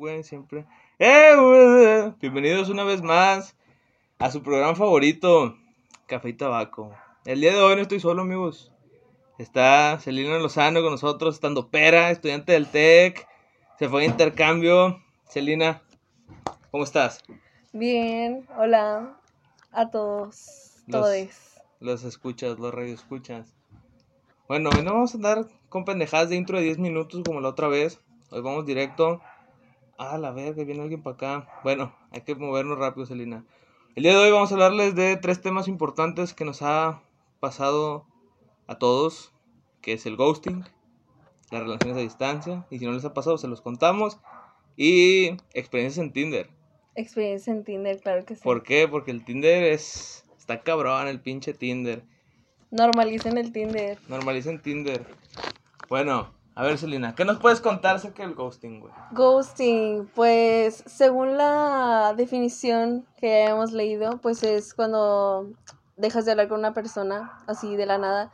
güey, siempre. ¡Eh, güey! Bienvenidos una vez más a su programa favorito, Café y Tabaco. El día de hoy no estoy solo, amigos. Está Celina Lozano con nosotros, estando pera, estudiante del TEC. Se fue a intercambio. Celina, ¿cómo estás? Bien, hola a todos, Los- todes. Los escuchas, los radio escuchas. Bueno, hoy no vamos a andar con pendejadas de intro de 10 minutos como la otra vez. Hoy vamos directo. Ah, la verga, viene alguien para acá. Bueno, hay que movernos rápido, Celina. El día de hoy vamos a hablarles de tres temas importantes que nos ha pasado a todos, que es el ghosting, las relaciones a distancia, y si no les ha pasado se los contamos, y experiencias en Tinder. Experiencia en Tinder, claro que sí. ¿Por qué? Porque el Tinder es... Está cabrón el pinche Tinder. Normalicen el Tinder. Normalicen Tinder. Bueno, a ver, Selina, ¿qué nos puedes contar acerca del ghosting, güey? Ghosting, pues según la definición que hemos leído, pues es cuando dejas de hablar con una persona así de la nada.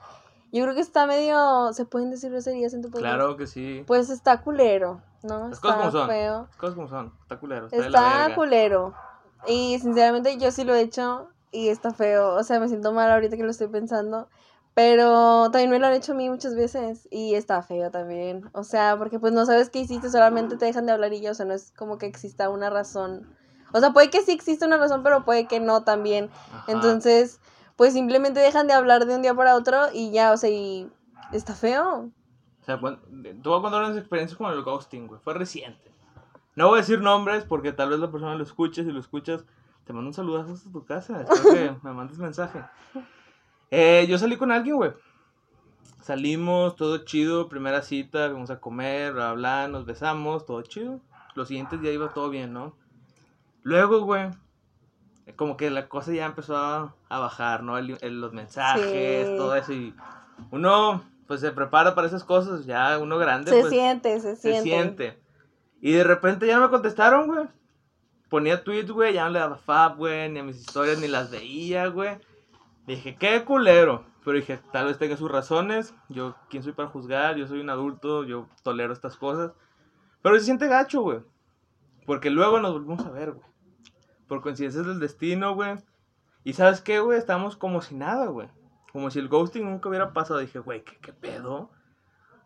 Yo creo que está medio, ¿se pueden decir groserías en tu podcast? Claro que sí. Pues está culero, ¿no? Las cosas como Está son. feo. Las cosas como son. Está culero. Está, Está culero. Y sinceramente yo sí lo he hecho y está feo. O sea, me siento mal ahorita que lo estoy pensando. Pero también me lo han hecho a mí muchas veces y está feo también. O sea, porque pues no sabes qué hiciste, solamente te dejan de hablar y ya. O sea, no es como que exista una razón. O sea, puede que sí exista una razón, pero puede que no también. Ajá. Entonces, pues simplemente dejan de hablar de un día para otro y ya, o sea, y está feo. O sea, bueno, te voy a contar unas experiencias con el ghosting, güey. Fue reciente. No voy a decir nombres porque tal vez la persona lo escuche. Si lo escuchas, te mando un saludazo hasta tu casa. Espero que me mandes mensaje. Eh, yo salí con alguien, güey. Salimos, todo chido. Primera cita, fuimos a comer, bla, bla, nos besamos, todo chido. Los siguientes días iba todo bien, ¿no? Luego, güey, como que la cosa ya empezó a, a bajar, ¿no? El- el- los mensajes, Sí. todo eso. Y uno, pues se prepara para esas cosas. Ya uno grande, Se pues siente, se se siente. siente. Y de repente ya no me contestaron, güey. Ponía tweets, güey, ya no le daba fab, güey, ni a mis historias ni las veía, güey. Dije, qué culero. Pero dije, tal vez tenga sus razones. Yo, ¿quién soy para juzgar? Yo soy un adulto, yo tolero estas cosas. Pero se siente gacho, güey. Porque luego nos volvimos a ver, güey. Por coincidencias del destino, güey. Y ¿sabes qué, güey? Estamos como si nada, güey. Como si el ghosting nunca hubiera pasado. Dije, güey, ¿qué, qué pedo?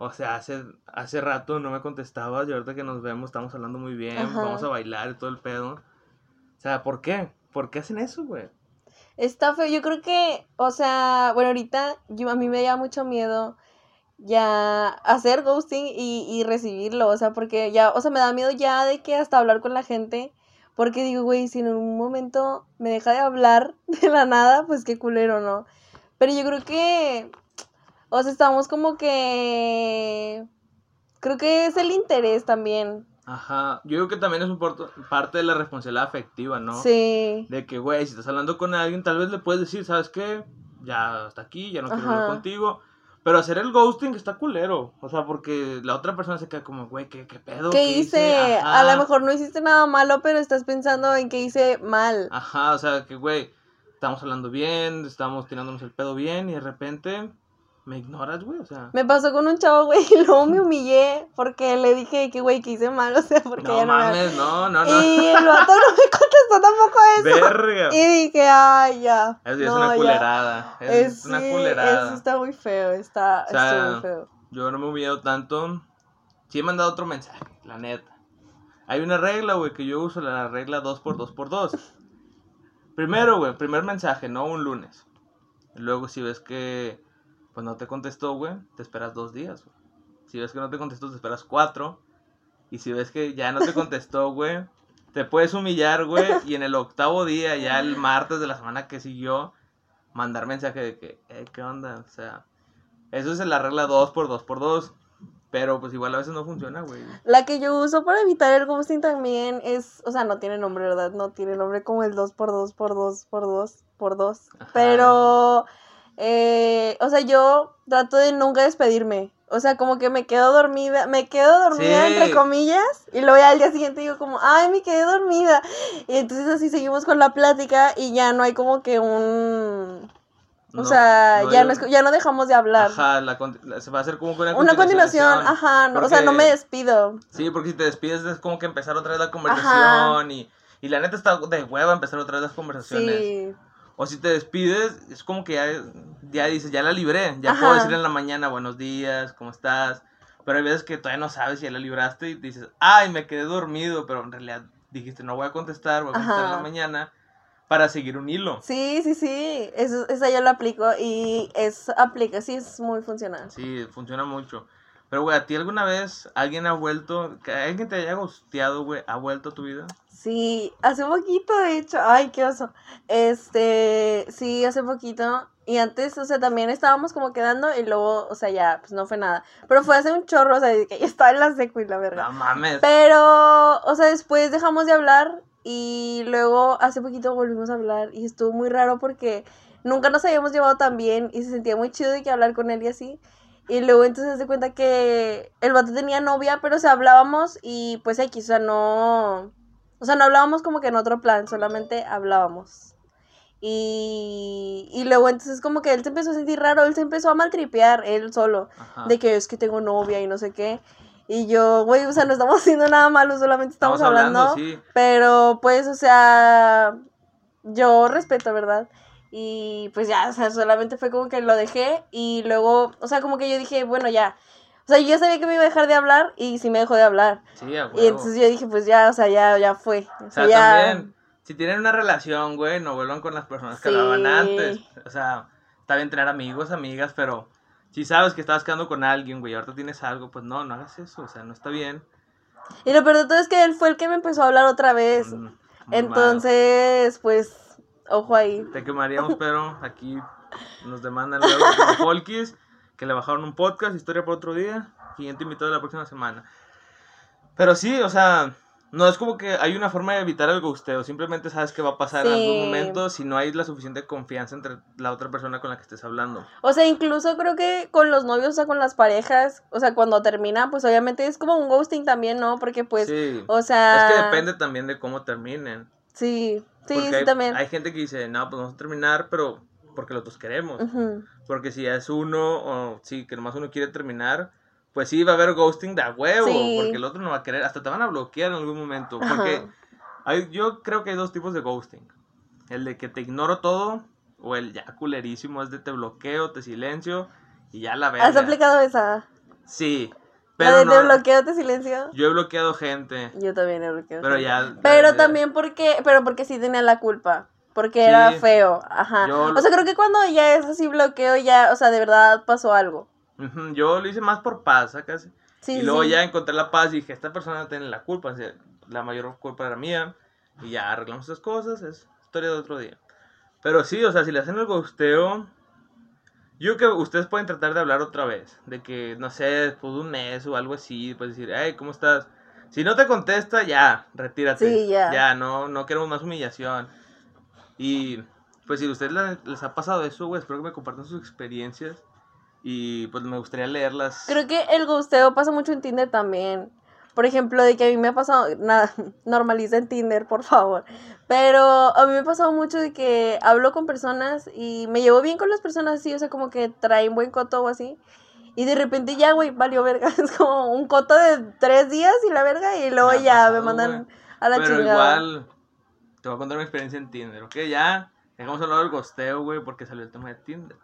O sea, hace, hace rato no me contestabas y ahorita que nos vemos estamos hablando muy bien, Ajá. vamos a bailar y todo el pedo. O sea, ¿por qué? ¿Por qué hacen eso, güey? Está feo, yo creo que, o sea, bueno, ahorita yo, a mí me da mucho miedo ya hacer ghosting y, y recibirlo, o sea, porque ya, o sea, me da miedo ya de que hasta hablar con la gente, porque digo, güey, si en un momento me deja de hablar de la nada, pues qué culero, ¿no? Pero yo creo que, o sea, estamos como que, creo que es el interés también, Ajá, yo creo que también es un parte de la responsabilidad afectiva, ¿no? sí, De que, güey, si estás hablando con alguien, tal vez le puedes decir, ¿sabes qué? Ya hasta aquí, ya no quiero hablar contigo. Pero hacer el ghosting está culero. O sea, porque la otra persona se queda como, güey, ¿qué, qué pedo? ¿Qué hice? A lo mejor no hiciste nada malo, pero estás pensando en que hice mal. Ajá, o sea, que, güey, estamos hablando bien, estamos tirándonos el pedo bien y de repente me ignoras, güey, o sea. Me pasó con un chavo, güey, y luego me humillé porque le dije que, güey, que hice mal, o sea, porque No ya no me... mames, no, no, no. Y el vato no me contestó tampoco eso. Verga. Y dije, ay, ya. Ya no, es una ya. culerada. Es, Es, una sí, culerada. Eso está muy feo, está, O sea, está muy feo. Yo no me he humillado tanto. Sí he mandado otro mensaje, la neta. Hay una regla, güey, que yo uso, la regla 2x2x2. Primero, güey, primer mensaje, no un lunes. Luego, si ves que pues no te contestó, güey, te esperas dos días, güey. Si ves que no te contestó, te esperas cuatro. Y si ves que ya no te contestó, güey, te puedes humillar, güey. Y en el octavo día, ya el martes de la semana que siguió, mandar mensaje de que, eh, ¿qué onda? O sea, eso es la regla 2 por 2 por 2 Pero pues igual a veces no funciona, güey. La que yo uso para evitar el ghosting también es, o sea, no tiene nombre, ¿verdad? No tiene nombre como el 2x2 por 2 por 2 por 2. Ajá. Pero, eh, o sea, yo trato de nunca despedirme. O sea, como que me quedo dormida, me quedo dormida Sí. entre comillas, y luego ya al día siguiente digo como, ay, me quedé dormida. Y entonces así seguimos con la plática y ya no hay como que un... O sea, no ya, no es, ya no dejamos de hablar. Ajá, la la- se va a hacer como una, Una continuación, continuación. ajá, no, o sea, no me despido. Sí, porque si te despides es como que empezar otra vez la conversación y, y la neta está de hueva empezar otra vez las conversaciones. Sí, O si te despides, es como que ya, ya dices, ya la libré, ya Ajá. puedo decir en la mañana buenos días, ¿cómo estás? Pero hay veces que todavía no sabes si ya la libraste y dices, ay, me quedé dormido, pero en realidad dijiste, no voy a contestar, voy a contestar en la mañana para seguir un hilo. sí, sí, sí, eso, esa yo lo aplico y es, aplica, sí, es muy funcional. Sí, funciona mucho. Pero, güey, ¿a ti alguna vez alguien ha vuelto, que alguien te haya gusteado, güey, ha vuelto a tu vida? Sí, hace poquito, de hecho, ay, qué oso. Este, sí, hace poquito. Y antes, o sea, también estábamos como quedando y luego, o sea, ya, pues no fue nada. Pero fue hace un chorro, o sea, que ya estaba en la secu y la verga. No mames. Pero, o sea, después dejamos de hablar y luego hace poquito volvimos a hablar y estuvo muy raro porque nunca nos habíamos llevado tan bien y se sentía muy chido de que hablar con él y así. Y luego entonces se cuenta que el vato tenía novia, pero o sea, hablábamos y pues X, o sea, no... O sea, no hablábamos como que en otro plan, solamente hablábamos. Y, y luego entonces como que él se empezó a sentir raro, él se empezó a maltripear, él solo Ajá. de que es que tengo novia y no sé qué. Y yo, güey, o sea, no estamos haciendo nada malo, solamente estamos, hablando. sí. Pero pues, o sea, yo respeto, ¿verdad? Y pues ya, o sea, solamente fue como que lo dejé y luego, o sea, como que yo dije, bueno, ya. O sea, yo sabía que me iba a dejar de hablar y sí me dejó de hablar. Sí, a Y huevo. entonces yo dije, pues ya, o sea, ya, ya fue. O O sea, sea, ya... también, si tienen una relación, güey, no vuelvan con las personas que Sí. hablaban antes. O sea, está bien tener amigos, amigas, pero si sabes que estabas quedando con alguien, güey, y ahorita tienes algo, pues no, no hagas eso, o sea, no está bien. Y lo peor de todo es que él fue el que me empezó a hablar otra vez. Mm. Entonces, pues, ojo ahí. Te quemaríamos, pero aquí nos demandan luego como Folkis, que le bajaron un podcast, historia por otro día, siguiente invitado de la próxima semana. Pero sí, o sea, no es como que hay una forma de evitar el gusteo, simplemente sabes que va a pasar en Sí. algún momento si no hay la suficiente confianza entre la otra persona con la que estés hablando. O sea, incluso creo que con los novios, o sea, con las parejas, o sea, cuando terminan, pues obviamente es como un ghosting también, ¿no? Porque pues, sí. o sea... Es que depende también de cómo terminen. Sí, sí, sí, hay, también. hay gente que dice, no, pues vamos a terminar, pero porque los dos queremos. Ujú. Porque si es uno, o sí, que nomás uno quiere terminar, pues sí va a haber ghosting de a huevo, Sí. porque el otro no va a querer, hasta te van a bloquear en algún momento. Porque hay, yo creo que hay dos tipos de ghosting. El de que te ignoro todo, o el ya culerísimo, es de te bloqueo, te silencio, y ya la verga. ¿Has aplicado esa? Sí, pero de no, te bloqueo, te silencio. yo he bloqueado gente, Yo también he bloqueado. pero gente. ya... Pero ya- también porque, pero porque sí tenía la culpa. Porque Sí. era feo, ajá. Yo- O sea, creo que cuando ya es así bloqueo, ya, o sea, de verdad pasó algo. Yo lo hice más por paz, casi. Sí, y luego sí. ya encontré la paz y dije, esta persona tiene la culpa, o sea, la mayor culpa era mía. Y ya arreglamos esas cosas, es historia de otro día. Pero sí, o sea, si le hacen el gusteo, yo creo que ustedes pueden tratar de hablar otra vez. De que, no sé, después de un mes o algo así, pues decir, hey, ¿cómo estás? Si no te contesta, ya, retírate. Sí, ya. Ya, no, no queremos más humillación. Y pues si a ustedes le- les ha pasado eso, güey, espero que me compartan sus experiencias. Y pues me gustaría leerlas. Creo que el gusteo pasa mucho en Tinder también. Por ejemplo, de que a mí me ha pasado, nada, normaliza en Tinder, por favor. Pero a mí me ha pasado mucho de que hablo con personas y me llevo bien con las personas así, o sea, como que traen buen coto o así. Y de repente ya, güey, valió verga. Es como un coto de tres días y la verga. Y luego Me ya pasado, me mandan güey. a la Pero chingada. igual, te voy a contar una experiencia en Tinder, ¿ok? Ya, dejamos hablar del gosteo, güey, porque salió el tema de Tinder.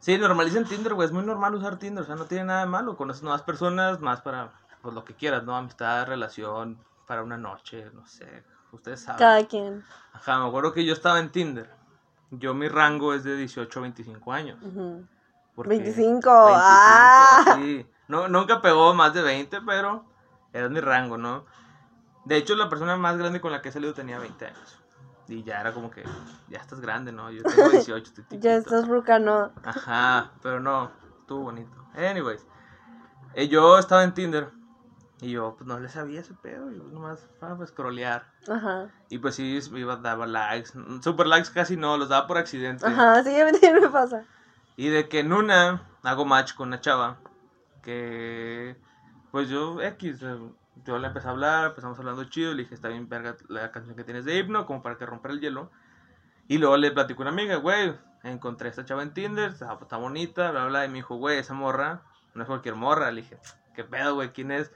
Sí, normalicen Tinder, güey, es muy normal usar Tinder, o sea, no tiene nada de malo. Conoces nuevas personas, más para, pues, lo que quieras, ¿no? Amistad, relación, para una noche, no sé, ustedes saben. Cada quien. Ajá, me acuerdo que yo estaba en Tinder. Yo, mi rango es de 18 a 25 años. Ujú. porque- 25, ah. sí. No, nunca pegó más de 20, pero era mi rango, ¿no? De hecho, la persona más grande con la que he salido tenía 20 años. Y ya era como que, ya estás grande, ¿no? Yo tengo 18, estoy Ya estás rucano. Ajá, pero no, estuvo bonito. Anyways, eh, yo estaba en Tinder y yo pues no le sabía ese pedo, yo nomás para pues scrollear. Ajá. Y pues sí, iba, daba likes, super likes casi no, los daba por accidente. Ajá, sí, a mí me pasa. Y de que en una hago match con una chava que pues yo X, yo le empecé a hablar, empezamos hablando chido, le dije, está bien verga la canción que tienes de himno, como para que romper el hielo. Y luego le platico a una amiga, güey, encontré a esta chava en Tinder, está, está bonita, bla, bla, y me dijo, güey, esa morra, no es cualquier morra. Le dije, ¿qué pedo, güey? ¿Quién es?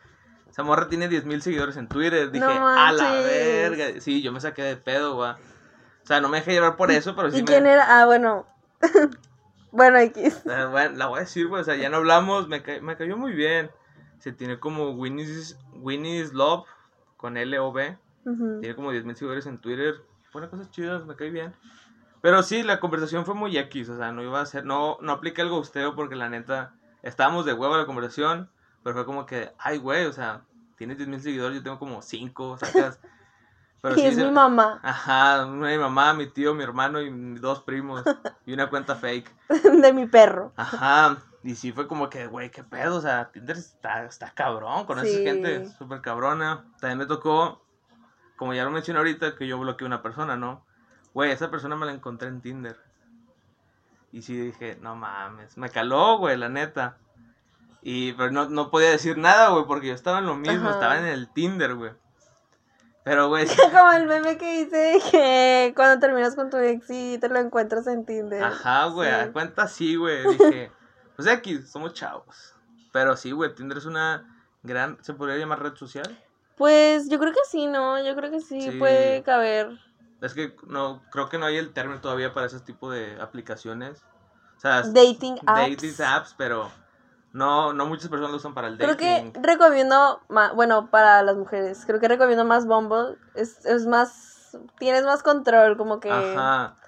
Esa morra tiene 10 mil seguidores en Twitter. Dije, No a la verga. Sí, yo me saqué de pedo, güey. O sea, no me dejé llevar por eso, pero sí ¿Y me... quién era? Ah, bueno. bueno, X. Eh, bueno, la voy a decir, güey, o sea, ya no hablamos, me, ca- me cayó muy bien. Se tiene como Winnie's, Winnie's Love, con L-O-B. Ujú. Tiene como 10 mil seguidores en Twitter. Pone cosas chidas, me cae bien. Pero sí, la conversación fue muy X, o sea, no iba a ser, no, no apliqué el gusteo porque la neta, estábamos de huevo a la conversación, pero fue como que, ay, güey, o sea, tienes 10 mil seguidores, yo tengo como 5, sacas. Pero y sí es se- mi mamá. Ajá, mi mamá, mi tío, mi hermano y dos primos. Y una cuenta fake. de mi perro. Ajá. Y sí fue como que, güey, qué pedo. O sea, Tinder está, está cabrón. Con esa gente súper cabrona. También me tocó, como ya lo mencioné ahorita, que yo bloqueé a una persona, ¿no? Güey, esa persona me la encontré en Tinder. Y sí dije, no mames. Me caló, güey, la neta. Y, pero no, no podía decir nada, güey, porque yo estaba en lo mismo. Ajá. Estaba en el Tinder, güey. Pero, güey, Como el meme que dice que cuando terminas con tu ex y te lo encuentras en Tinder. Ajá, güey, Sí. a cuenta sí, güey. Dije, pues aquí somos chavos. Pero sí, güey, Tinder es una gran, ¿se podría llamar red social? Pues yo creo que sí, ¿no? Yo creo que sí, Sí. puede caber. Es que no, creo que no hay el término todavía para ese tipo de aplicaciones. O sea, Dating apps. dating apps, pero no, no muchas personas lo usan para el Creo dating. que recomiendo, ma- bueno, para las mujeres, creo que recomiendo más Bumble. Es, es más, tienes más control, como que... Ajá.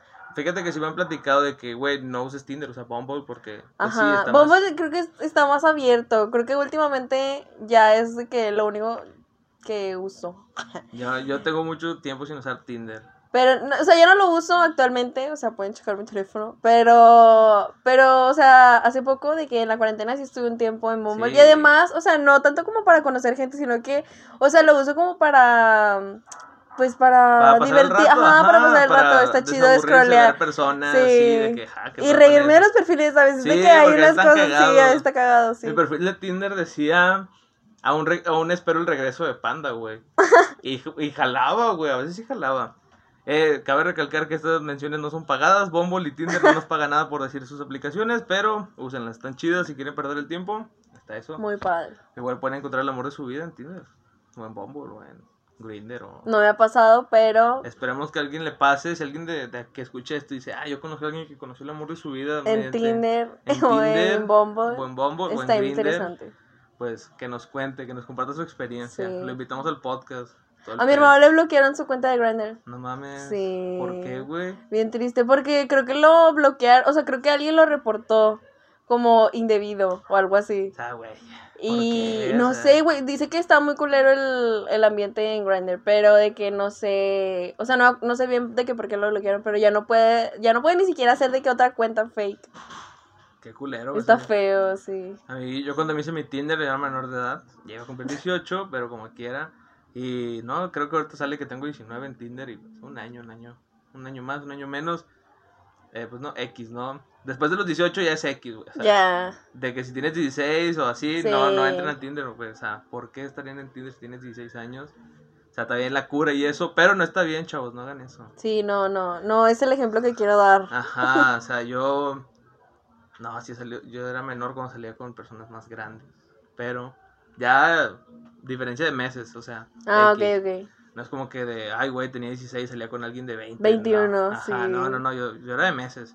Fíjate que sí me han platicado de que, güey, no uses Tinder, usa Bumble porque... pues, sí, Ajá, está más- Bumble creo que es- está más abierto. Creo que últimamente ya es que lo único que uso. yo, yo tengo mucho tiempo sin usar Tinder. Pero, no, o sea, ya no lo uso actualmente, o sea, pueden checar mi teléfono, pero, pero, o sea, hace poco de que en la cuarentena sí estuve un tiempo en Bumble, Sí. y además, o sea, no tanto como para conocer gente, sino que, o sea, lo uso como para, pues, para, Para el divertir, rato, ajá, para pasar el rato, está chido scrollear. personas, Sí. así de que, ja, ¿qué Y pedo con reírme de los perfiles, ¿sabes? Sí, de que hay unas cosas, sí, cagados. está cagado, sí. Mi perfil de Tinder decía, aún, re- aún espero el regreso de Panda, güey. y, y jalaba, güey, a veces sí jalaba. Eh, cabe recalcar que estas menciones no son pagadas, Bumble y Tinder no nos pagan nada por decir sus aplicaciones, pero úsenlas, están chidas si quieren perder el tiempo, está eso. Muy padre. Igual pueden encontrar el amor de su vida en Tinder, o en Bumble, o en Grindr, o... No me ha pasado, pero Esperemos que alguien le pase, si alguien de, de que escuche esto dice, ah, yo conozco a alguien que conoció el amor de su vida. en Tinder en o Tinder, en Bumble o en Bumble, o en está Grindr, interesante. pues que nos cuente, que nos comparta su experiencia. Sí. Lo invitamos al podcast. A mi hermano le bloquearon su cuenta de Grindr. No mames. Sí. ¿Por qué, güey? Bien triste, porque creo que lo bloquearon, o sea, creo que alguien lo reportó como indebido o algo así. O sea, güey. Y no O sea- sé, güey, dice que está muy culero el, el ambiente en Grindr, pero de que no sé, o sea, no, no sé bien de que por qué lo bloquearon, pero ya no puede, ya no puede ni siquiera hacer de que otra cuenta fake. Qué culero. güey, Está sí. feo, sí. A mí, yo cuando me hice mi Tinder era menor de edad. Ya iba a cumplir 18, pero como quiera. Y no, creo que ahorita sale que tengo 19 en Tinder y pues, un año, un año. Un año más, un año menos. Eh, pues no, X, ¿no? Después de los 18 ya es X, güey. o sea, Ya. De que si tienes 16 o así, Sí. no, no entran a Tinder, güey. O sea, ¿por qué estarían en Tinder si tienes 16 años? O sea, está bien la cura y eso, pero no está bien, chavos, no hagan eso. Sí, no, no, no es el ejemplo que quiero dar. Ajá, o sea, yo. No, sí salió. Yo era menor cuando salía con personas más grandes. Pero ya. Diferencia de meses, o sea. Ah, X. ok, ok. No es como que de. Ay, güey, tenía 16 salía con alguien de 20. 21, no. Ajá, sí. No, no, no, yo, yo era de meses.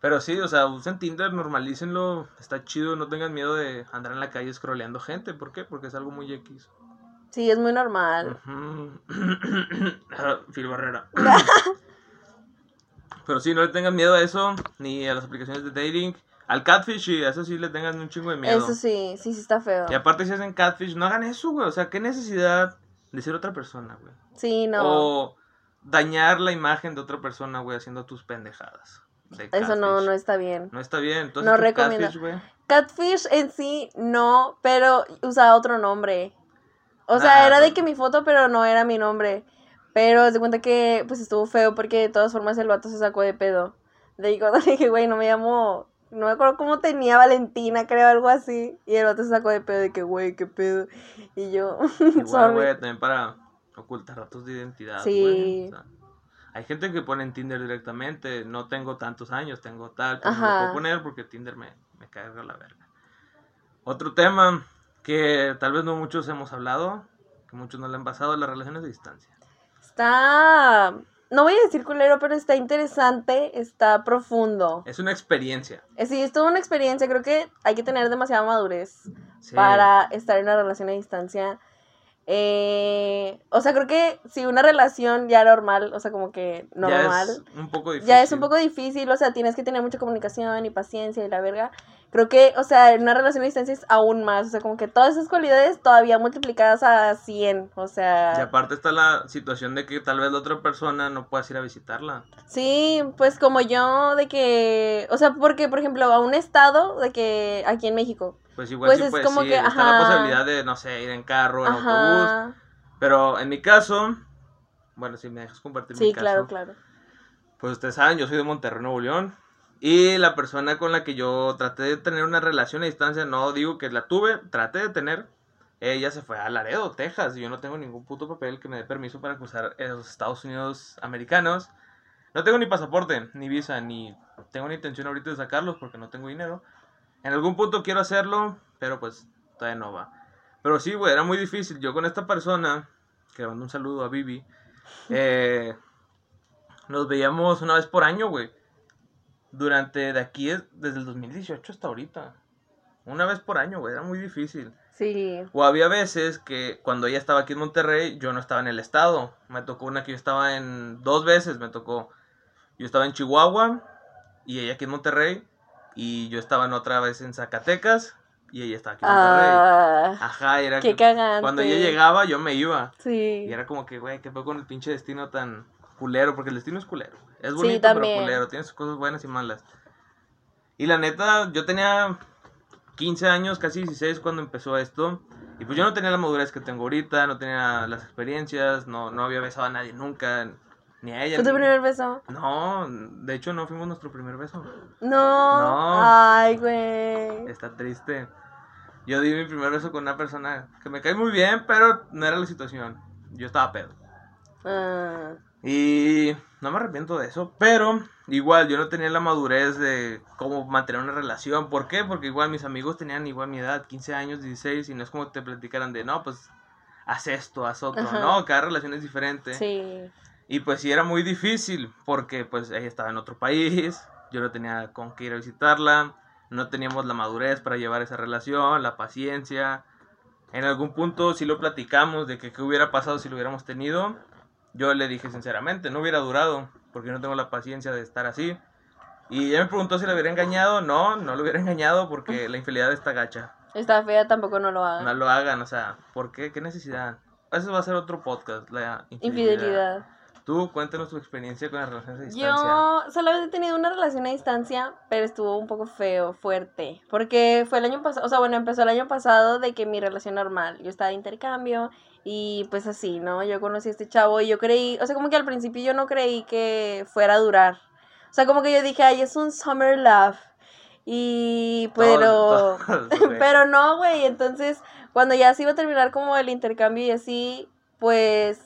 Pero sí, o sea, usen Tinder, normalícenlo. Está chido, no tengan miedo de andar en la calle scrolleando gente. ¿Por qué? Porque es algo muy X. Sí, es muy normal. Ujú. Phil Barrera. Pero sí, no le tengan miedo a eso, ni a las aplicaciones de dating. Al catfish, y a eso sí le tengan un chingo de miedo. Eso sí, sí, sí está feo. Y aparte, si hacen catfish, no hagan eso, güey. O sea, ¿qué necesidad de ser otra persona, güey? Sí, no. O dañar la imagen de otra persona, güey, haciendo tus pendejadas. de Eso no, catfish. no está bien. No está bien. Entonces, No recomiendo. catfish, güey. Catfish en sí, no, pero usaba otro nombre. O sea, Nah, era de que mi foto, pero no era mi nombre. Pero de cuenta que pues estuvo feo porque de todas formas el vato se sacó de pedo. De ahí cuando dije, güey, no me llamo, no me acuerdo cómo tenía Valentina, creo, algo así. Y el vato se sacó de pedo de que, güey, qué pedo. Y yo, Igual, güey, también para ocultar datos de identidad, Sí. güey. O sea, Hay gente que pone en Tinder directamente, no tengo tantos años, tengo tal, pero no lo puedo poner porque Tinder me, me carga la verga. Otro tema que tal vez no muchos hemos hablado, que muchos no le han pasado, las relaciones de distancia. Está, no voy a decir culero, pero está interesante, está profundo. Es una experiencia. Eh, Sí, es toda una experiencia, creo que hay que tener demasiada madurez Sí. para estar en una relación a distancia. Eh, o sea, creo que si una relación ya normal, o sea, como que Ya normal, es un poco difícil. ya es un poco difícil, o sea, tienes que tener mucha comunicación y paciencia y la verga. Creo que, o sea, en una relación a distancia es aún más, o sea, como que todas esas cualidades todavía multiplicadas a 100, o Y sea, aparte está la situación de que tal vez la otra persona no puedas ir a visitarla. sí, pues como yo, de que, o sea, porque, por ejemplo, a un estado, de que aquí en México, Pues igual Pues sí es puedes como ir, que, está la posibilidad de, no sé, ir en carro, en autobús. Pero en mi caso, bueno, si me dejas compartir mi sí, caso. claro, claro. Pues ustedes saben, yo soy de Monterrey, Nuevo León. Y la persona con la que yo traté de tener una relación a distancia, no digo que la tuve, traté de tener. Ella se fue a Laredo, Texas. Y yo no tengo ningún puto papel que me dé permiso para cruzar los Estados Unidos americanos. No tengo ni pasaporte, ni visa, ni tengo ni intención ahorita de sacarlos porque no tengo dinero. En algún punto quiero hacerlo, pero pues todavía no va. Pero sí, güey, era muy difícil. Yo con esta persona, que le mando un saludo a Vivi, eh, nos veíamos una vez por año, güey. Durante de aquí, es- desde el 2018 hasta ahorita. Una vez por año, güey, era muy difícil. Sí, O había veces que cuando ella estaba aquí en Monterrey, yo no estaba en el estado. Me tocó una que yo estaba en. Dos veces me tocó. Yo estaba en Chihuahua y ella aquí en Monterrey. Y yo estaba en otra vez en Zacatecas y ella estaba aquí en Monterrey. ah, Ajá, era qué que cagante. cuando ella llegaba, yo me iba. Sí. Y era como que, güey, ¿qué fue con el pinche destino tan culero? Porque el destino es culero. Es Sí, bonito, también. pero culero. Tiene sus cosas buenas y malas. Y la neta, yo tenía 15 años, casi 16 cuando empezó esto. Y pues yo no tenía la madurez que tengo ahorita, no tenía las experiencias, no, no había besado a nadie nunca, ni a ella. ¿Fue tu ni- primer beso? No, de hecho no fuimos nuestro primer beso. No. No. Ay, güey. Está triste. Yo di mi primer beso con una persona que me cae muy bien, pero no era la situación. Yo estaba pedo. Ah, Y no me arrepiento de eso, pero igual yo no tenía la madurez de cómo mantener una relación. ¿Por qué? Porque igual mis amigos tenían igual mi edad, 15 años, 16, y no es como que te platicaran de, no, pues haz esto, haz otro, Ajá. no, cada relación es diferente. sí. Y pues sí era muy difícil, porque pues ella estaba en otro país, yo no tenía con qué ir a visitarla, no teníamos la madurez para llevar esa relación, la paciencia. En algún punto sí lo platicamos de que qué hubiera pasado si lo hubiéramos tenido. Yo le dije sinceramente, no hubiera durado, porque no tengo la paciencia de estar así. Y ella me preguntó si la hubiera engañado. No, no lo hubiera engañado porque la infidelidad está gacha. Está fea, tampoco no lo haga. No lo hagan, o sea, ¿por qué? ¿Qué necesidad? Eso va a ser otro podcast, la infidelidad. Infidelidad. Tú, cuéntanos tu experiencia con las relaciones a distancia. Yo solamente he tenido una relación a distancia, pero estuvo un poco feo, fuerte. Porque fue el año pasado, o sea, bueno, empezó el año pasado de que mi relación normal. Yo estaba de intercambio y pues así, ¿no? Yo conocí a este chavo y yo creí, o sea, como que al principio yo no creí que fuera a durar. O sea, como que yo dije, ay, es un summer love. Y, pero. Pero no, güey. Entonces, cuando ya se iba a terminar como el intercambio y así, pues.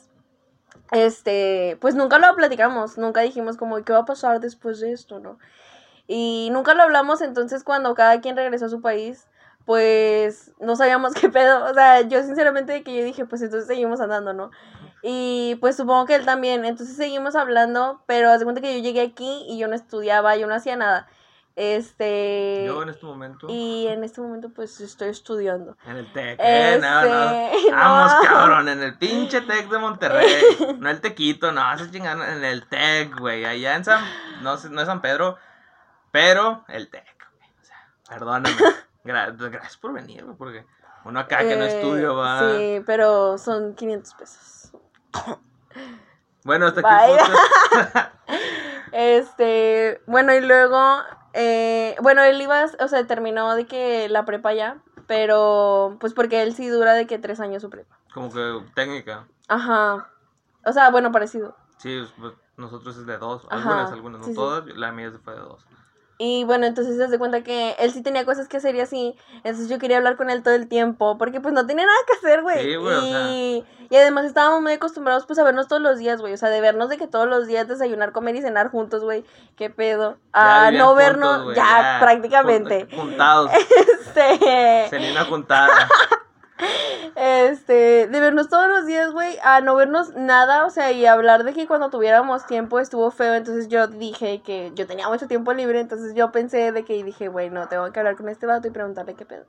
Este, pues nunca lo platicamos, nunca dijimos como qué va a pasar después de esto, ¿no? Y nunca lo hablamos, entonces cuando cada quien regresó a su país, pues no sabíamos qué pedo, o sea, yo sinceramente que yo dije, pues entonces seguimos andando, ¿no? Y pues supongo que él también, entonces seguimos hablando, pero haz de cuenta que yo llegué aquí y yo no estudiaba, yo no hacía nada. Este, Yo en este momento, y en este momento pues estoy estudiando. en el TEC, eh, no, no. Este, Vamos, no. cabrón, en el pinche TEC de Monterrey. No el Tequito, no, ese chingando en el TEC, güey. Allá en San, no, no es San Pedro, pero el TEC, güey. O sea, perdóname. Gra- gracias por venir, porque uno acá que no Eh, estudio va. Sí, pero son 500 pesos. Bueno, hasta aquí. Este, bueno, y luego, eh, bueno, él iba, o sea, terminó de que la prepa ya, pero pues porque él sí dura de que tres años su prepa. Como que técnica. Ajá. O sea, bueno, parecido. Sí, pues, nosotros es de dos. Ajá, Algunas, algunas, no sí, sí. todas. La mía se fue de dos. Y bueno, entonces se hace cuenta que él sí tenía cosas que hacer y así. Entonces yo quería hablar con él todo el tiempo. Porque pues no tenía nada que hacer, güey. Sí, güey, o sea. y, y además estábamos muy acostumbrados pues a vernos todos los días, güey. O sea, de vernos de que todos los días desayunar, comer y cenar juntos, güey. ¿Qué pedo? Ya A no juntos, vernos, güey, ya, prácticamente. jun- Juntados. Este, Sería una juntada. este, de vernos todos los días, güey, a no vernos nada, o sea, y hablar de que cuando tuviéramos tiempo estuvo feo, entonces yo dije que yo tenía mucho tiempo libre, entonces yo pensé de que y dije, güey, no, tengo que hablar con este vato y preguntarle qué pedo.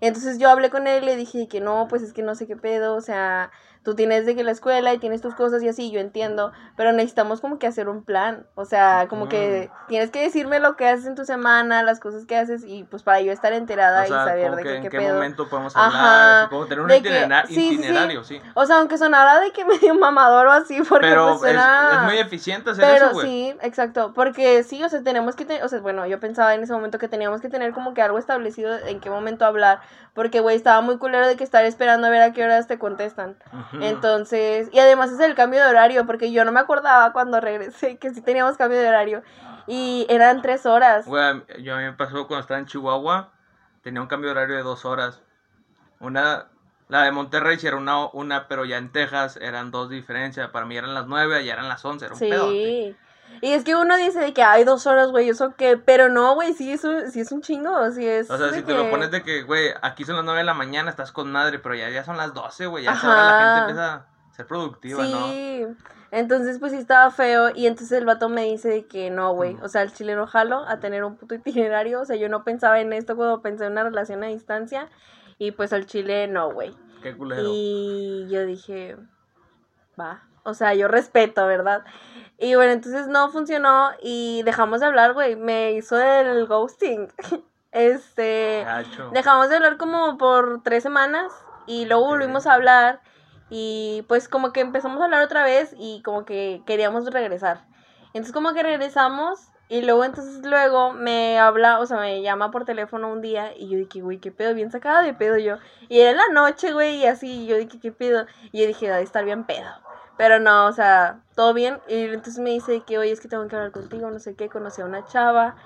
Entonces yo hablé con él y le dije que no, pues es que no sé qué pedo, o sea, tú tienes de que la escuela y tienes tus cosas y así, yo entiendo, pero necesitamos como que hacer un plan, o sea, como que tienes que decirme lo que haces en tu semana, las cosas que haces y pues para yo estar enterada O sea, y saber de que que, en qué qué pedo. momento podemos Ajá, hablar. como tener un que- sí, sí. itinerario, sí. O sea, aunque sonara de que medio mamador o así, porque Pero pues es, suena... es muy eficiente hacer Pero eso, güey. sí, exacto, porque sí, o sea, tenemos que tener, o sea, bueno, yo pensaba en ese momento que teníamos que tener como que algo establecido en qué momento hablar, porque, güey, estaba muy culero de que estar esperando a ver a qué horas te contestan. Ujú. Entonces, y además es el cambio de horario, porque yo no me acordaba cuando regresé que sí teníamos cambio de horario, y eran tres horas. Güey, yo a mí me pasó cuando estaba en Chihuahua, tenía un cambio de horario de dos horas. Una, la de Monterrey sí era una, una, pero ya en Texas eran dos diferencias. Para mí eran las nueve, allá eran las once, era un pedote. Sí. Y es que uno dice de que hay dos horas, güey, eso qué, pero no, güey, sí es un, sí es un chingo, sí es. O sea, si te lo que- pones de que, güey, aquí son las nueve de la mañana, estás con madre, pero ya, ya son las doce, güey, ya la gente empieza a ser productiva, ¿no? Sí, entonces pues sí estaba feo y entonces el vato me dice de que no, güey, o sea, el chileno jalo a tener un puto itinerario, o sea, yo no pensaba en esto cuando pensé en una relación a distancia y pues al chile no, güey. Qué culero. Y yo dije, va, o sea, yo respeto, ¿verdad? Y bueno, entonces no funcionó y dejamos de hablar, güey, me hizo el ghosting. Este. Dejamos de hablar como por tres semanas y luego volvimos a hablar y pues como que empezamos a hablar otra vez y como que queríamos regresar. Entonces como que regresamos y luego entonces luego me habla, o sea, me llama por teléfono un día y yo dije, güey, qué pedo, bien sacada de pedo yo. Y era en la noche, güey, y así, y yo dije, qué pedo. Y yo dije, de estar bien pedo. Pero no, o sea, todo bien. Y entonces me dice que, oye, es que tengo que hablar contigo, no sé qué, conocí a una chava.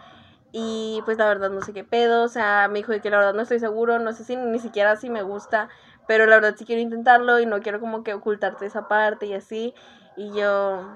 Y pues la verdad no sé qué pedo, o sea, me dijo de que la verdad no estoy seguro, no sé si ni siquiera si me gusta, pero la verdad sí quiero intentarlo y no quiero como que ocultarte esa parte y así. Y yo,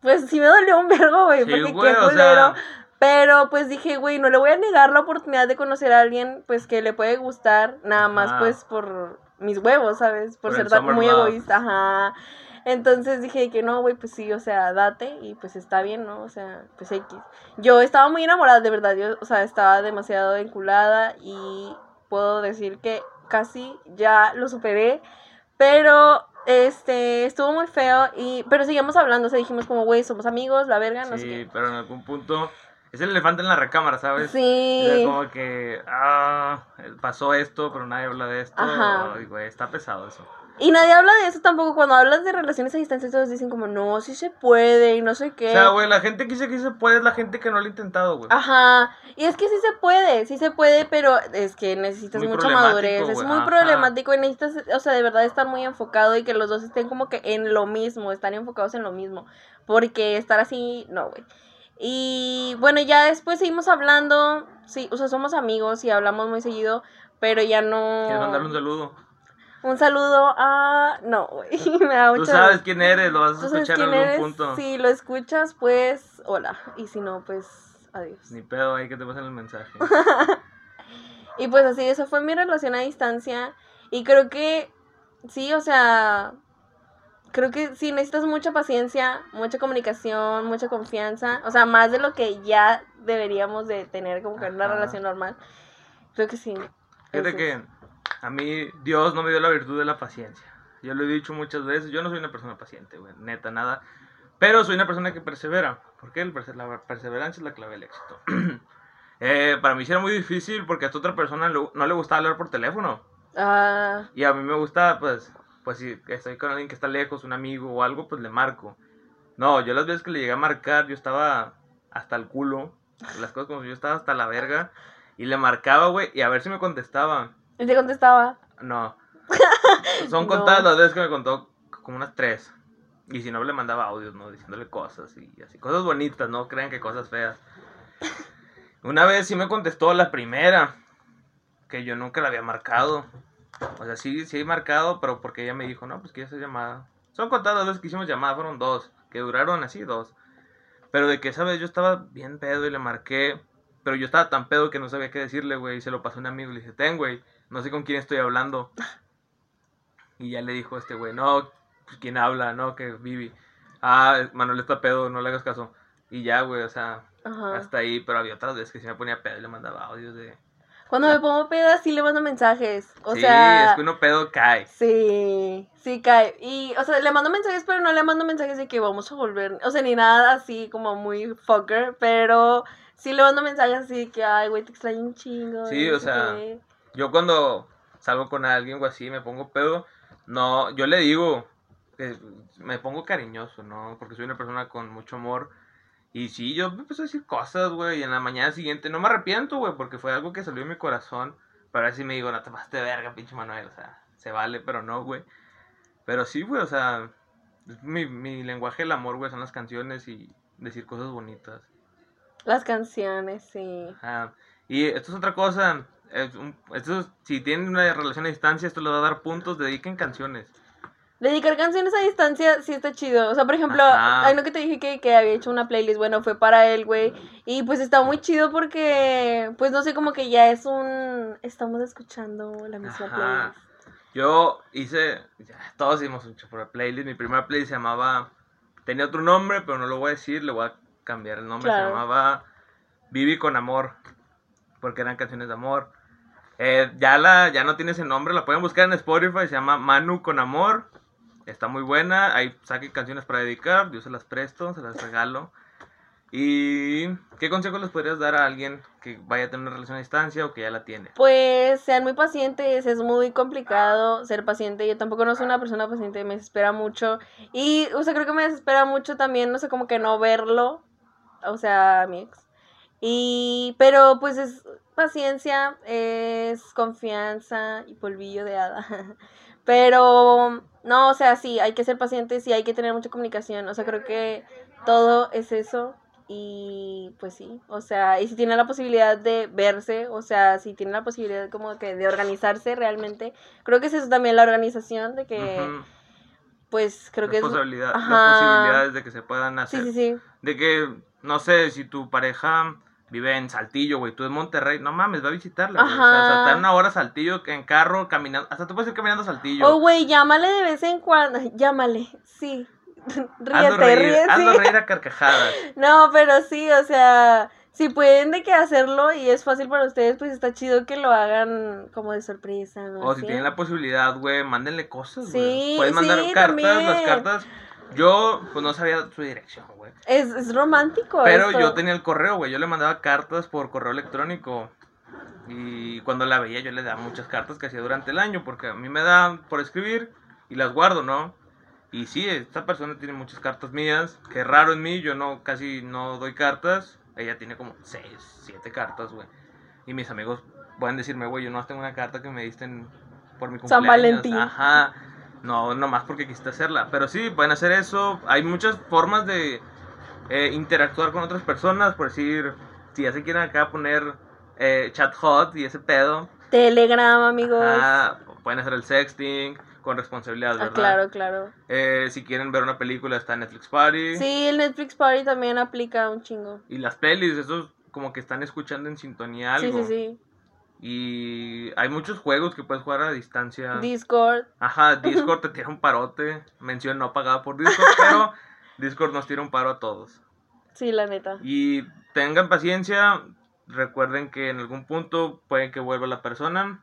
pues sí me dolió un vergo, güey, Sí, porque güey, qué o culero. sea, Pero pues dije, güey, no le voy a negar la oportunidad de conocer a alguien pues que le puede gustar, nada más pues por mis huevos, ¿sabes? Por, Por ser tan muy love. egoísta, ajá. Entonces dije que no, güey, pues sí, o sea, date y pues está bien, ¿no? O sea, pues X. Yo estaba muy enamorada, de verdad, yo, o sea, estaba demasiado enculada y puedo decir que casi ya lo superé, pero este estuvo muy feo y pero seguimos hablando, o sea, dijimos como, güey, somos amigos, la verga, no sé sí, qué. pero en algún punto es el elefante en la recámara, ¿sabes? Sí. O sea, como que, ah, pasó esto, pero nadie habla de esto. Ajá. Ay, güey, está pesado eso. Y nadie habla de eso tampoco. Cuando hablas de relaciones a distancia, todos dicen como, no, sí se puede y no sé qué. O sea, güey, la gente que dice que se puede es la gente que no lo ha intentado, güey. Ajá. Y es que sí se puede, sí se puede, pero es que necesitas Muy mucha madurez. Es muy ajá. problemático y necesitas, o sea, de verdad estar muy enfocado y que los dos estén como que en lo mismo, están enfocados en lo mismo. Porque estar así, no, güey. Y bueno, ya después seguimos hablando. Sí, o sea, somos amigos y hablamos muy seguido, pero ya no. ¿Quieres mandarle un saludo? Un saludo a. No, güey. Me da Tú mucho. sabes quién eres, lo vas a ¿Tú escuchar en algún punto. Si lo escuchas, pues hola. Y si no, pues adiós. Ni pedo ahí que te pasen el mensaje. Y pues así, eso fue mi relación a distancia. Y creo que sí, o sea, creo que sí necesitas mucha paciencia, mucha comunicación, mucha confianza. O sea, más de lo que ya deberíamos de tener como que en una Ajá. relación normal. Creo que sí. Fíjate que. A mí Dios no me dio la virtud de la paciencia. Yo lo he dicho muchas veces, yo no soy una persona paciente, güey, neta, nada. Pero soy una persona que persevera. porque la perseverancia es la clave del éxito. Eh, para mí era muy difícil porque a esta otra persona no le gustaba hablar por teléfono. Ah, Y a mí me gusta, pues, pues si estoy con alguien que está lejos, un amigo o algo, pues le marco. No, yo las veces que le llegué a marcar, yo estaba hasta el culo. Las cosas como si yo estaba hasta la verga. Y le marcaba, güey, y a ver si me contestaba. Y te contestaba. No. Son No. contadas las veces que me contó como unas tres. Y si no, le mandaba audios, ¿no? Diciéndole cosas y así. Cosas bonitas, no crean que cosas feas. Una vez sí me contestó la primera, que yo nunca la había marcado. O sea, sí, sí he marcado, pero porque ella me dijo, no, pues que esa llamada. Son contadas las veces que hicimos llamada, fueron dos, que duraron así dos. Pero de que esa vez yo estaba bien pedo y le marqué, pero yo estaba tan pedo que no sabía qué decirle, güey, y se lo pasó a un amigo y le dije, ten, güey, no sé con quién estoy hablando. Y ya le dijo este güey, no, pues quién habla, no, que Vivi. Ah, Manuel está pedo, no le hagas caso. Y ya, güey, o sea, Ajá. hasta ahí, pero había otras veces que sí me ponía pedo y le mandaba audios de... Cuando me pongo peda, sí le mando mensajes. O sí, sea. es que uno pedo cae. Sí, sí cae. Y, o sea, le mando mensajes, pero no le mando mensajes de que vamos a volver. O sea, ni nada así como muy fucker, pero sí le mando mensajes así de que, ay, güey, te extraño un chingo. Sí, o sea, qué. Yo cuando salgo con alguien o así, me pongo pedo, no, yo le digo que me pongo cariñoso, ¿no? Porque soy una persona con mucho amor. Y sí, yo me empecé a decir cosas, güey, y en la mañana siguiente no me arrepiento, güey, porque fue algo que salió de mi corazón. Pero a veces me digo, no te pasaste de verga, pinche Manuel, o sea, se vale, pero no, güey. Pero sí, güey, o sea, mi, mi lenguaje del amor, güey, son las canciones y decir cosas bonitas. Las canciones, sí. Ajá. Y esto es otra cosa. Es un- esto es- si tienen una relación a distancia, esto les va a dar puntos. Dediquen canciones. Dedicar canciones a distancia sí está chido. O sea, por ejemplo, hay no que te dije que, que había hecho una playlist, bueno, fue para él, güey. Y pues está muy chido porque, pues no sé, como que ya es un... Estamos escuchando la misma Ajá. playlist. Yo hice. ya, todos hicimos un playlist. Mi primera playlist se llamaba. Tenía otro nombre, pero no lo voy a decir. Le voy a cambiar el nombre. Claro. Se llamaba Vivi con Amor. Porque eran canciones de amor. Eh, ya, la, ya no tiene ese nombre. La pueden buscar en Spotify. Se llama Manu con Amor. Está muy buena. Ahí saquen canciones para dedicar. Yo se las presto, se las regalo. ¿Y qué consejos les podrías dar a alguien que vaya a tener una relación a distancia o que ya la tiene? Pues sean muy pacientes, es muy complicado ser paciente. Yo tampoco no soy una persona paciente, me desespera mucho. Y, o sea, creo que me desespera mucho también, no sé, como que no verlo. O sea, mi ex. Y, pero pues es paciencia, es confianza y polvillo de hada. Pero, no, o sea, sí, hay que ser pacientes y hay que tener mucha comunicación. O sea, creo que todo es eso. Y pues sí, o sea, y si tiene la posibilidad de verse, o sea, si tiene la posibilidad como que de organizarse realmente, creo que es eso también la organización, de que pues creo que es... Ajá. las posibilidades de que se puedan hacer. Sí, sí, sí. De que, no sé, si tu pareja vive en Saltillo, güey, tú en Monterrey, no mames, va a visitarla, güey. O sea, saltar una hora a Saltillo en carro, caminando, hasta tú puedes ir caminando a Saltillo. Oh, güey, llámale de vez en cuando, llámale, sí. Ríete, reír, ríete. hazlo reír a carcajadas. No, pero sí, o sea, si pueden de que hacerlo y es fácil para ustedes, pues está chido que lo hagan como de sorpresa, ¿no? O si tienen la posibilidad, güey, mándenle cosas, güey. Sí, Pueden mandar sí, cartas, las también. cartas. Yo, pues no sabía su dirección, güey. Es, es romántico Pero esto. yo tenía el correo, güey. Yo le mandaba cartas por correo electrónico. Y cuando la veía, yo le daba muchas cartas que hacía durante el año. Porque a mí me dan por escribir y las guardo, ¿no? Y sí, esta persona tiene muchas cartas mías. Que raro en mí. Yo no casi no doy cartas. Ella tiene como 6, 7 cartas, güey. Y mis amigos pueden decirme, güey, yo no tengo una carta que me diste en- por mi San cumpleaños. Valentín. Ajá. No, nomás porque quisiste hacerla. Pero sí, pueden hacer eso. Hay muchas formas de eh, interactuar con otras personas. Por decir, si ya se quieren acá poner eh, chat hot y ese pedo. Telegram, amigos. ajá, pueden hacer el sexting con responsabilidad, Ah, ¿verdad? claro, claro. Eh, si quieren ver una película, está Netflix Party. Sí, el Netflix Party también aplica un chingo. Y las pelis, esos como que están escuchando en sintonía Sí, algo. sí, sí. Y hay muchos juegos que puedes jugar a distancia. Discord. Ajá, Discord te tira un parote. Mención no pagada por Discord, pero Discord nos tira un paro a todos. Sí, la neta. Y tengan paciencia. Recuerden que en algún punto puede que vuelva la persona.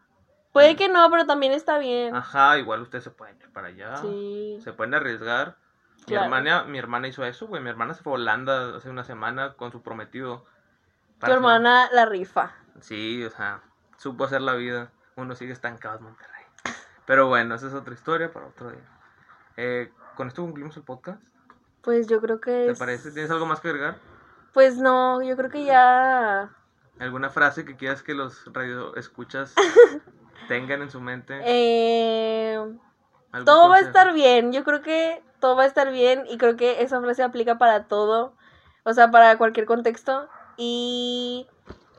Puede que no, pero también está bien. Ajá, igual ustedes se pueden ir para allá. Sí. Se pueden arriesgar. Mi, hermana, mi hermana hizo eso, güey. Mi hermana se fue a Holanda hace una semana con su prometido. Tu hermana la rifa. Sí, o sea, supo hacer la vida. Uno sigue estancado en Monterrey. Pero bueno, esa es otra historia para otro día. Eh, ¿Con esto concluimos el podcast? Pues yo creo que ¿Te es... parece? ¿Tienes algo más que agregar? Pues no, yo creo que ya... ¿Alguna frase que quieras que los radio escuchas tengan en su mente? Eh, ¿Algún todo va a estar bien. Yo creo que todo va a estar bien y creo que esa frase aplica para todo. O sea, para cualquier contexto. Y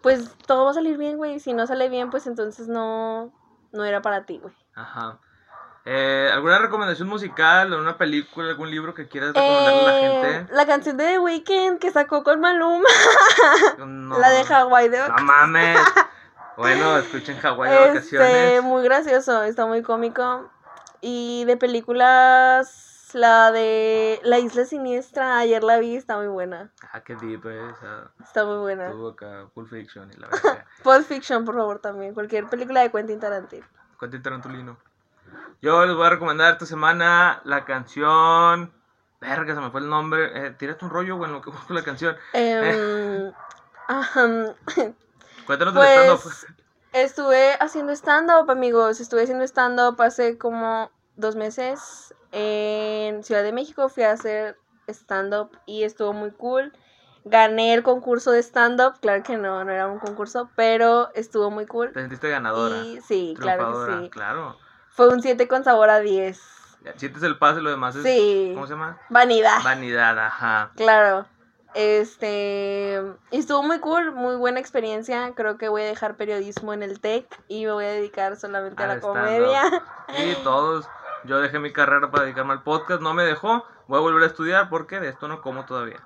pues todo va a salir bien, güey. Si no sale bien, pues entonces no, no era para ti, güey. Ajá. Eh, ¿Alguna recomendación musical, una película, algún libro que quieras recomendarle a la Eh, gente? la canción de The Weeknd que sacó con Maluma, No, la de Hawaii de No mames. Bueno, escuchen Hawái de Este, vacaciones. muy gracioso, está muy cómico. Y de películas, la de La Isla Siniestra, ayer la vi, está muy buena. Ah, qué deep, eh. O sea, Está muy buena. tuvo acá Pulp Fiction y la verdad. Pulp Fiction, por favor, también. Cualquier película de Quentin Tarantino. Quentin Tarantulino. Yo les voy a recomendar esta semana la canción. Verga, se me fue el nombre. Eh, tírate un rollo, güey, en lo que busco la canción. Em, Cuéntanos del stand-up. pues estuve haciendo stand-up, amigos. Estuve haciendo stand-up hace como dos meses en Ciudad de México. Fui a hacer stand-up y estuvo muy cool. Gané el concurso de stand-up. Claro que no, no era un concurso, pero estuvo muy cool. Te sentiste ganadora. Y sí, claro que sí. Claro. Fue un 7 con sabor a 10. Ya, Sientes el pase, lo demás es. Sí. ¿Cómo se llama? Vanidad. Vanidad, ajá. Claro. Este. Estuvo muy cool, muy buena experiencia. Creo que voy a dejar periodismo en el TEC y me voy a dedicar solamente a la comedia. Y todos. Yo dejé mi carrera para dedicarme al podcast. No me dejó. Voy a volver a estudiar porque de esto no como todavía.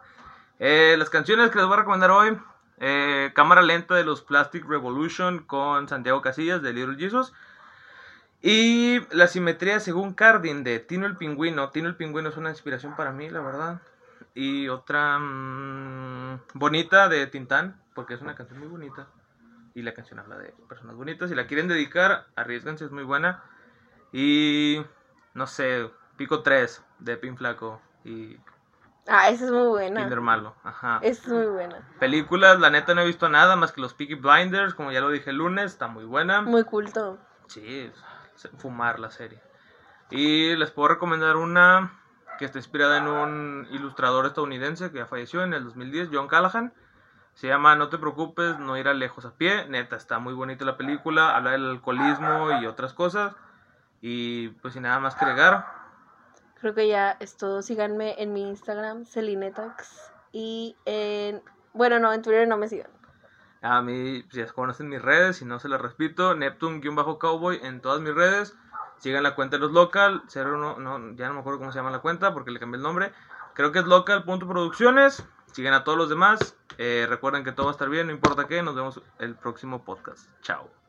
Eh, las canciones que les voy a recomendar hoy. eh, Cámara lenta de los Plastic Revolution con Santiago Casillas de Little Jesus. Y la simetría según Cardin de Tino el Pingüino. Tino el Pingüino es una inspiración para mí, la verdad. Y otra mm, bonita de Tintán, porque es una canción muy bonita. Y la canción habla de personas bonitas. Si la quieren dedicar, arriesganse, es muy buena. Y no sé, Pico 3 de Pin Flaco y Ah, esa es muy buena. Kinder Malo. Ajá. Esa es muy buena. Películas, la neta no he visto nada más que los Peaky Blinders, como ya lo dije el lunes, está muy buena. Muy culto. Sí, fumar la serie. Y les puedo recomendar una que está inspirada en un ilustrador estadounidense que ya falleció en el 2010, John Callahan. Se llama No te preocupes, no irá lejos a pie. Neta, está muy bonita la película. Habla del alcoholismo y otras cosas. Y pues sin nada más que agregar. Creo que ya es todo. Síganme en mi Instagram, Celinetax. Y en. Bueno, no, en Twitter no me sigan. A mí, si ya conocen mis redes, si no se las repito, Neptune-Cowboy en todas mis redes. Sigan la cuenta de los local, 01, no, ya no me acuerdo cómo se llama la cuenta porque le cambié el nombre. Creo que es local.producciones. Sigan a todos los demás. Eh, recuerden que todo va a estar bien, no importa qué. Nos vemos el próximo podcast. Chao.